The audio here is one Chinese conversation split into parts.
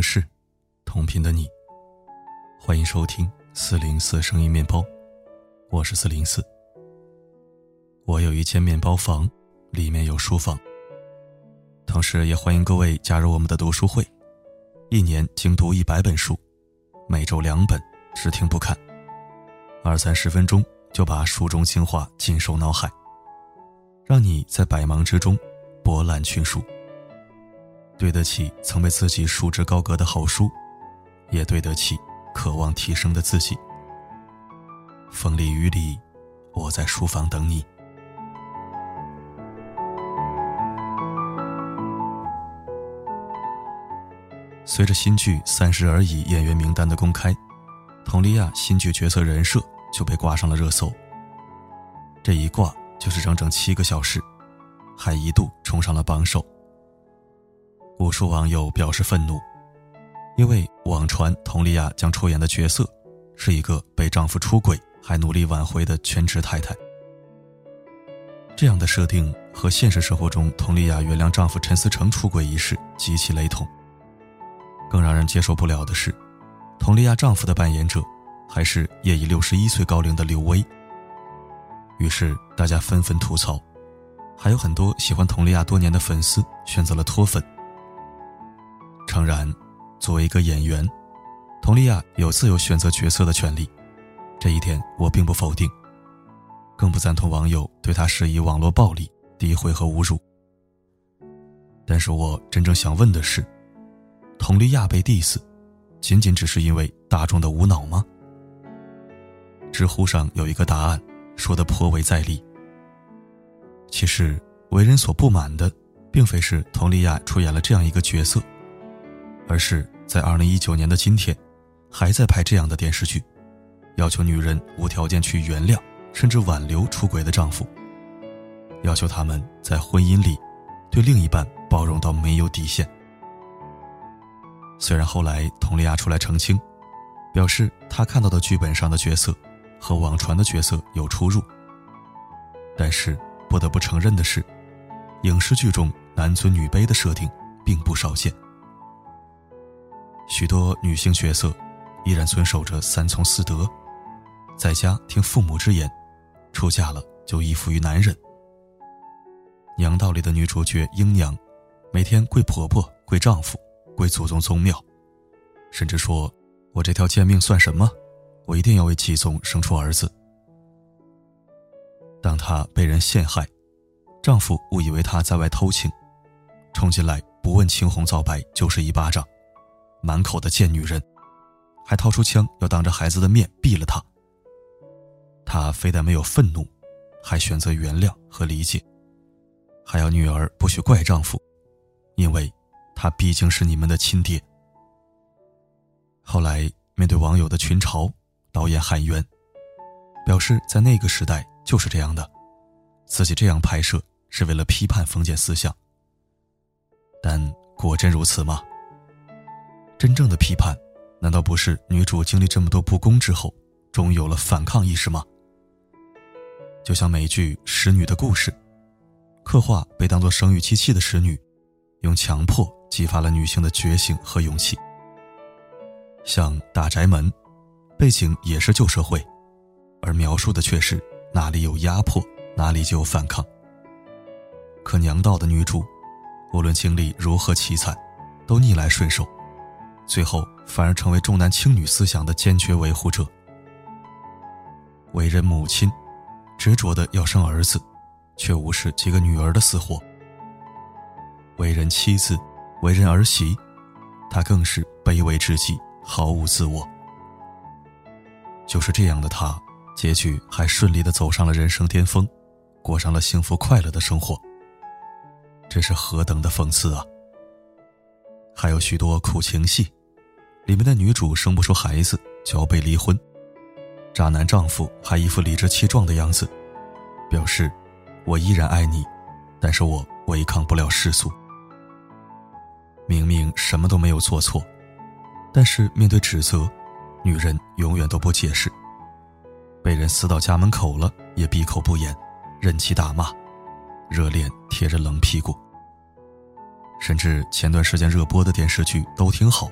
城市，同频的你，欢迎收听四零四声音面包，我是四零四。我有一间面包房，里面有书房，同时也欢迎各位加入我们的读书会，一年精读一百本书，每周两本，只听不看，二三十分钟就把书中精华尽收脑海，让你在百忙之中博览群书。对得起曾被自己束之高阁的好书，也对得起渴望提升的自己。风里雨里，我在书房等你。随着新剧《三十而已》演员名单的公开，佟丽娅新剧角色人设就被挂上了热搜。这一挂就是整整七个小时，还一度冲上了榜首。无数网友表示愤怒，因为网传佟丽娅将出演的角色是一个被丈夫出轨还努力挽回的全职太太。这样的设定和现实生活中佟丽娅原谅丈夫陈思诚出轨一事极其雷同。更让人接受不了的是，佟丽娅丈夫的扮演者还是也已六十一岁高龄的刘威。于是大家纷纷吐槽，还有很多喜欢佟丽娅多年的粉丝选择了脱粉。诚然，作为一个演员，佟丽娅有自由选择角色的权利，这一点我并不否定，更不赞同网友对她施以网络暴力、诋毁和侮辱。但是我真正想问的是，佟丽娅被 diss，仅仅只是因为大众的无脑吗？知乎上有一个答案，说的颇为在理。其实为人所不满的，并非是佟丽娅出演了这样一个角色。而是在二零一九年的今天，还在拍这样的电视剧，要求女人无条件去原谅甚至挽留出轨的丈夫，要求他们在婚姻里对另一半包容到没有底线。虽然后来佟丽娅出来澄清，表示她看到的剧本上的角色和网传的角色有出入，但是不得不承认的是，影视剧中男尊女卑的设定并不少见。许多女性角色依然遵守着三从四德，在家听父母之言，出嫁了就依附于男人。娘道里的女主角英娘，每天跪婆婆、跪丈夫、跪祖宗宗庙，甚至说：“我这条贱命算什么？我一定要为继宗生出儿子。”当她被人陷害，丈夫误以为她在外偷情，冲进来不问青红皂白就是一巴掌。满口的贱女人，还掏出枪要当着孩子的面毙了她。她非但没有愤怒，还选择原谅和理解，还要女儿不许怪丈夫，因为他毕竟是你们的亲爹。后来面对网友的群嘲，导演喊冤，表示在那个时代就是这样的，自己这样拍摄是为了批判封建思想。但果真如此吗？真正的批判，难道不是女主经历这么多不公之后，终于有了反抗意识吗？就像美剧《使女的故事》，刻画被当作生育机器的使女，用强迫激发了女性的觉醒和勇气。像《大宅门》，背景也是旧社会，而描述的却是哪里有压迫，哪里就有反抗。可娘道的女主，无论经历如何凄惨，都逆来顺受。最后反而成为重男轻女思想的坚决维护者。为人母亲，执着的要生儿子，却无视几个女儿的死活。为人妻子，为人儿媳，她更是卑微至极，毫无自我。就是这样的她，结局还顺利的走上了人生巅峰，过上了幸福快乐的生活。这是何等的讽刺啊！还有许多苦情戏。里面的女主生不出孩子就要被离婚，渣男丈夫还一副理直气壮的样子，表示我依然爱你，但是我违抗不了世俗。明明什么都没有做错，但是面对指责，女人永远都不解释。被人撕到家门口了也闭口不言，任其大骂，热脸贴着冷屁股。甚至前段时间热播的电视剧都挺好。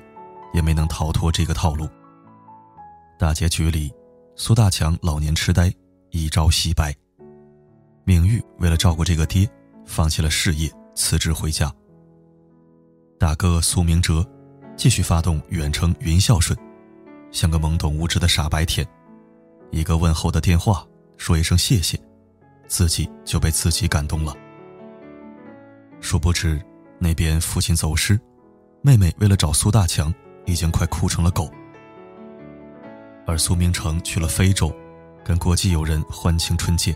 也没能逃脱这个套路。大结局里，苏大强老年痴呆，一朝洗白。明玉为了照顾这个爹，放弃了事业，辞职回家。大哥苏明哲继续发动远程云孝顺，像个懵懂无知的傻白甜，一个问候的电话，说一声谢谢，自己就被自己感动了。殊不知，那边父亲走失，妹妹为了找苏大强，已经快哭成了狗。而苏明成去了非洲，跟国际友人欢庆春节。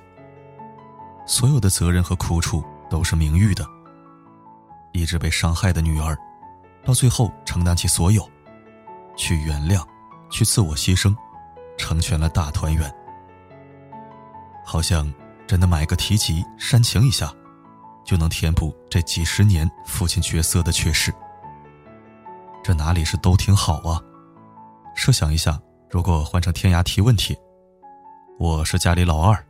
所有的责任和苦楚都是明玉的。一直被伤害的女儿，到最后承担起所有，去原谅，去自我牺牲，成全了大团圆。好像真的买个提及煽情一下，就能填补这几十年父亲角色的缺失。这哪里是都挺好啊？设想一下。如果换成天涯提问题，我是家里老二，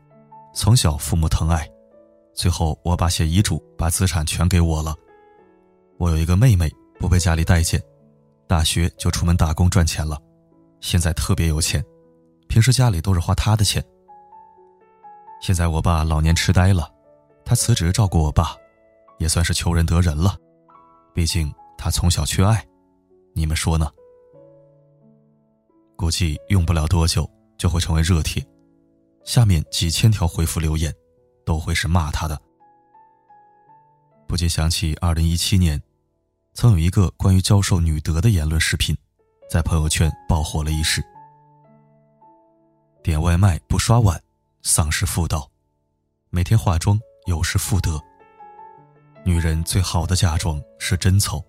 从小父母疼爱，最后我爸写遗嘱把资产全给我了。我有一个妹妹，不被家里待见，大学就出门打工赚钱了，现在特别有钱，平时家里都是花她的钱。现在我爸老年痴呆了，他辞职照顾我爸，也算是求人得人了，毕竟他从小缺爱，你们说呢？估计用不了多久就会成为热帖，下面几千条回复留言，都会是骂他的。不禁想起二零一七年，曾有一个关于教授女德的言论视频，在朋友圈爆火了一时。点外卖不刷碗，丧失妇道；每天化妆有失妇德。女人最好的嫁妆是贞操，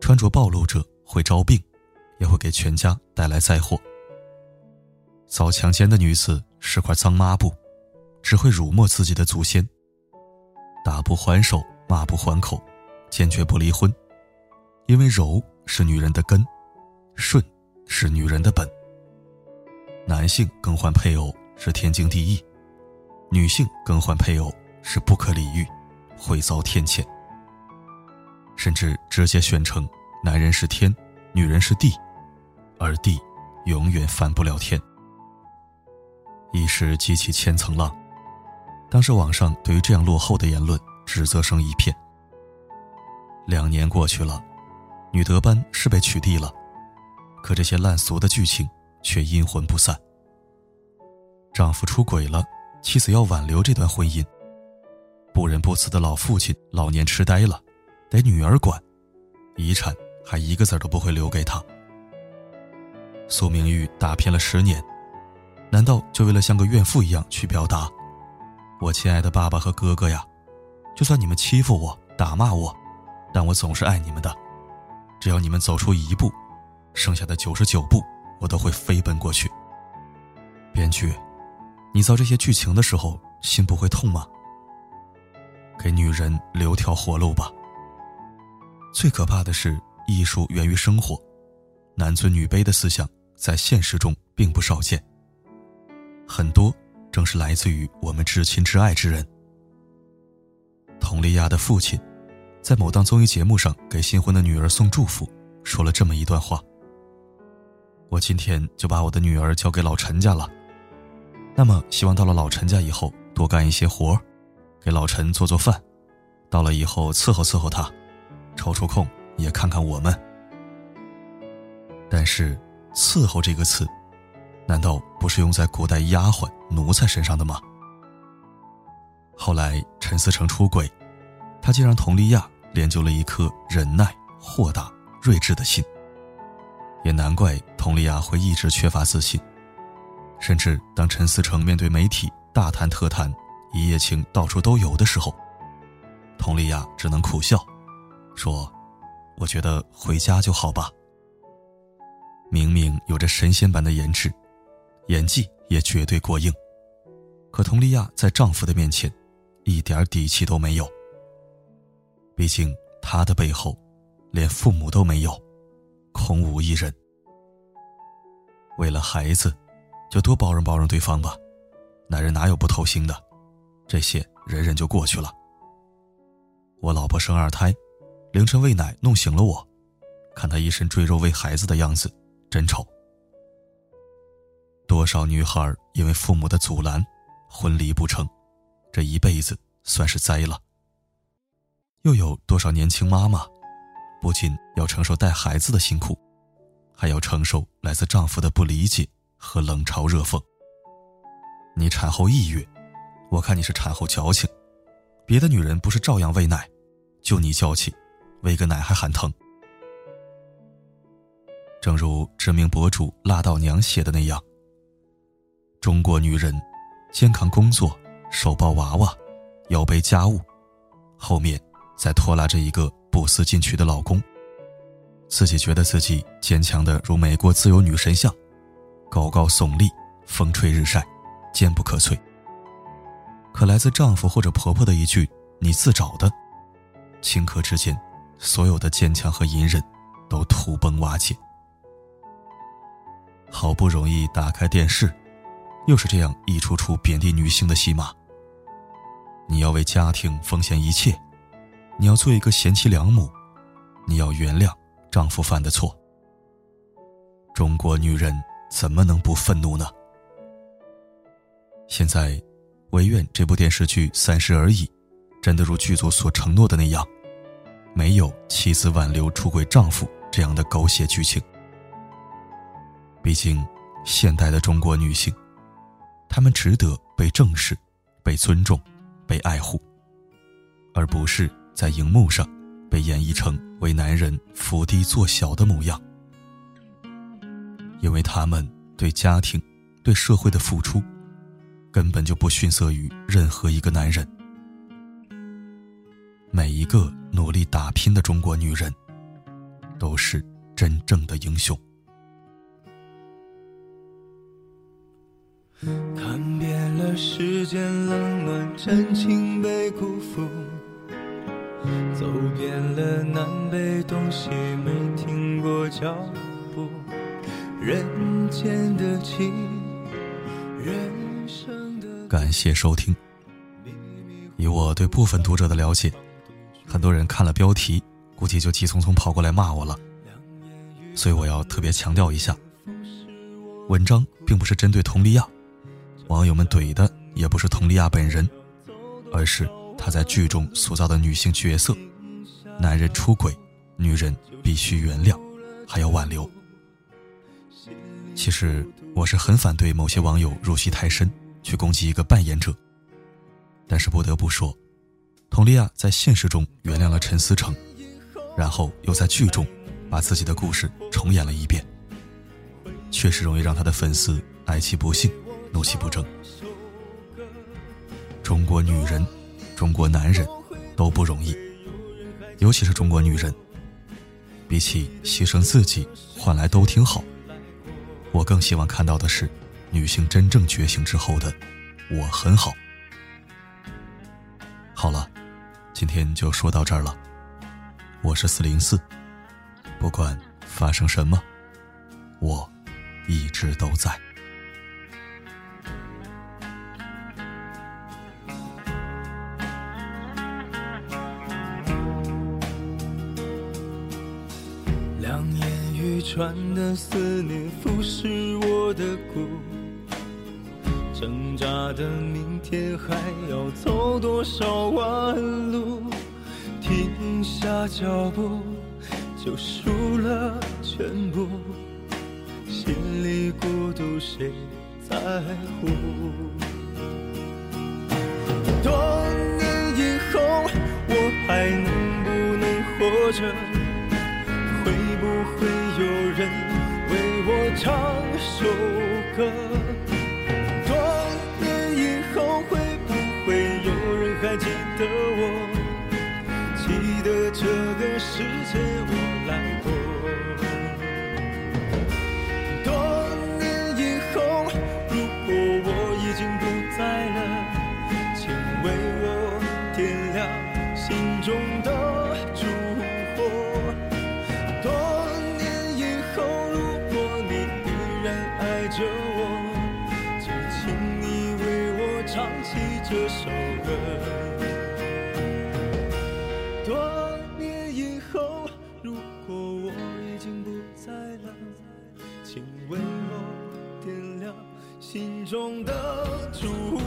穿着暴露者会招病。也会给全家带来灾祸。遭强奸的女子是块脏抹布，只会辱没自己的祖先。打不还手，骂不还口，坚决不离婚，因为柔是女人的根，顺是女人的本。男性更换配偶是天经地义，女性更换配偶是不可理喻，会遭天谴。甚至直接宣称，男人是天，女人是地。而地，永远翻不了天。一时激起千层浪，当时网上对于这样落后的言论指责声一片。两年过去了，女德班是被取缔了，可这些烂俗的剧情却阴魂不散。丈夫出轨了，妻子要挽留这段婚姻。不仁不慈的老父亲老年痴呆了，得女儿管，遗产还一个子都不会留给他。苏明玉打拼了十年，难道就为了像个怨妇一样去表达？我亲爱的爸爸和哥哥呀，就算你们欺负我、打骂我，但我总是爱你们的。只要你们走出一步，剩下的九十九步我都会飞奔过去。编剧，你造这些剧情的时候心不会痛吗？给女人留条活路吧。最可怕的是，艺术源于生活，男尊女卑的思想。在现实中并不少见，很多正是来自于我们至亲至爱之人。佟丽娅的父亲，在某档综艺节目上给新婚的女儿送祝福，说了这么一段话：“我今天就把我的女儿交给老陈家了，那么希望到了老陈家以后多干一些活给老陈做做饭，到了以后伺候伺候他，抽出空也看看我们。”但是。伺候这个词，难道不是用在古代丫鬟奴才身上的吗？后来陈思成出轨，他竟让佟丽娅练就了一颗忍耐、豁达、睿智的心。也难怪佟丽娅会一直缺乏自信，甚至当陈思成面对媒体大谈特谈一夜情到处都有的时候，佟丽娅只能苦笑，说：“我觉得回家就好吧。”明明有着神仙般的颜值，演技也绝对过硬，可佟丽娅在丈夫的面前，一点底气都没有。毕竟她的背后，连父母都没有，空无一人。为了孩子，就多包容包容对方吧。男人哪有不偷腥的？这些忍忍就过去了。我老婆生二胎，凌晨喂奶弄醒了我，看他一身赘肉喂孩子的样子，真丑。多少女孩因为父母的阻拦，婚离不成，这一辈子算是栽了。又有多少年轻妈妈，不仅要承受带孩子的辛苦，还要承受来自丈夫的不理解和冷嘲热讽。你产后抑郁，我看你是产后矫情。别的女人不是照样喂奶，就你娇气，喂个奶还喊疼。正如知名博主辣道娘写的那样，中国女人肩扛工作，手抱娃娃，腰背家务，后面再拖拉着一个不思进取的老公，自己觉得自己坚强的如美国自由女神像，高高耸立，风吹日晒，坚不可摧。可来自丈夫或者婆婆的一句“你自找的”，顷刻之间，所有的坚强和隐忍都土崩瓦解。好不容易打开电视，又是这样一出出贬低女性的戏码。你要为家庭奉献一切，你要做一个贤妻良母，你要原谅丈夫犯的错。中国女人怎么能不愤怒呢？现在。唯愿这部电视剧《三十而已》，真的如剧组所承诺的那样，没有妻子挽留出轨丈夫这样的狗血剧情。毕竟，现代的中国女性，她们值得被正视、被尊重、被爱护，而不是在荧幕上被演绎成为男人伏低做小的模样。因为她们对家庭、对社会的付出。根本就不逊色于任何一个男人。每一个努力打拼的中国女人，都是真正的英雄。看遍了世间冷暖真情被辜负，走遍了南北东西没停过脚步，人间的情，人生的。感谢收听。以我对部分读者的了解，很多人看了标题，估计就急匆匆跑过来骂我了。所以我要特别强调一下，文章并不是针对佟丽娅，网友们怼的也不是佟丽娅本人，而是她在剧中塑造的女性角色：男人出轨，女人必须原谅，还要挽留。其实我是很反对某些网友入戏太深。去攻击一个扮演者，但是不得不说，佟丽娅在现实中原谅了陈思诚，然后又在剧中把自己的故事重演了一遍，确实容易让他的粉丝哀其不幸，怒其不争。中国女人、中国男人都不容易，尤其是中国女人，比起牺牲自己换来都挺好，我更希望看到的是。女性真正觉醒之后的我很好。好了，今天就说到这儿了。我是四零四，不管发生什么，我一直都在。两眼欲穿的思念腐蚀我的骨。挣扎的明天还要走多少弯路？停下脚步就输了全部，心里孤独谁在乎？多年以后我还能不能活着？心中的烛火。多年以后，如果你依然爱着我，就请你为我唱起这首歌。多年以后，如果我已经不在了。请为我点亮心中的烛火。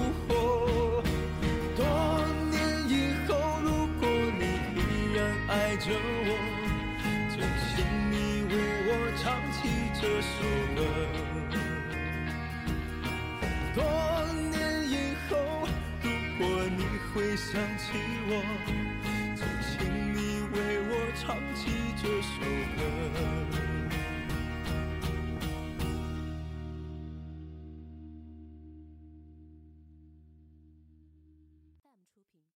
着我就请你为我唱起这首歌。多年以后如果你会想起我就请你为我唱起这首歌。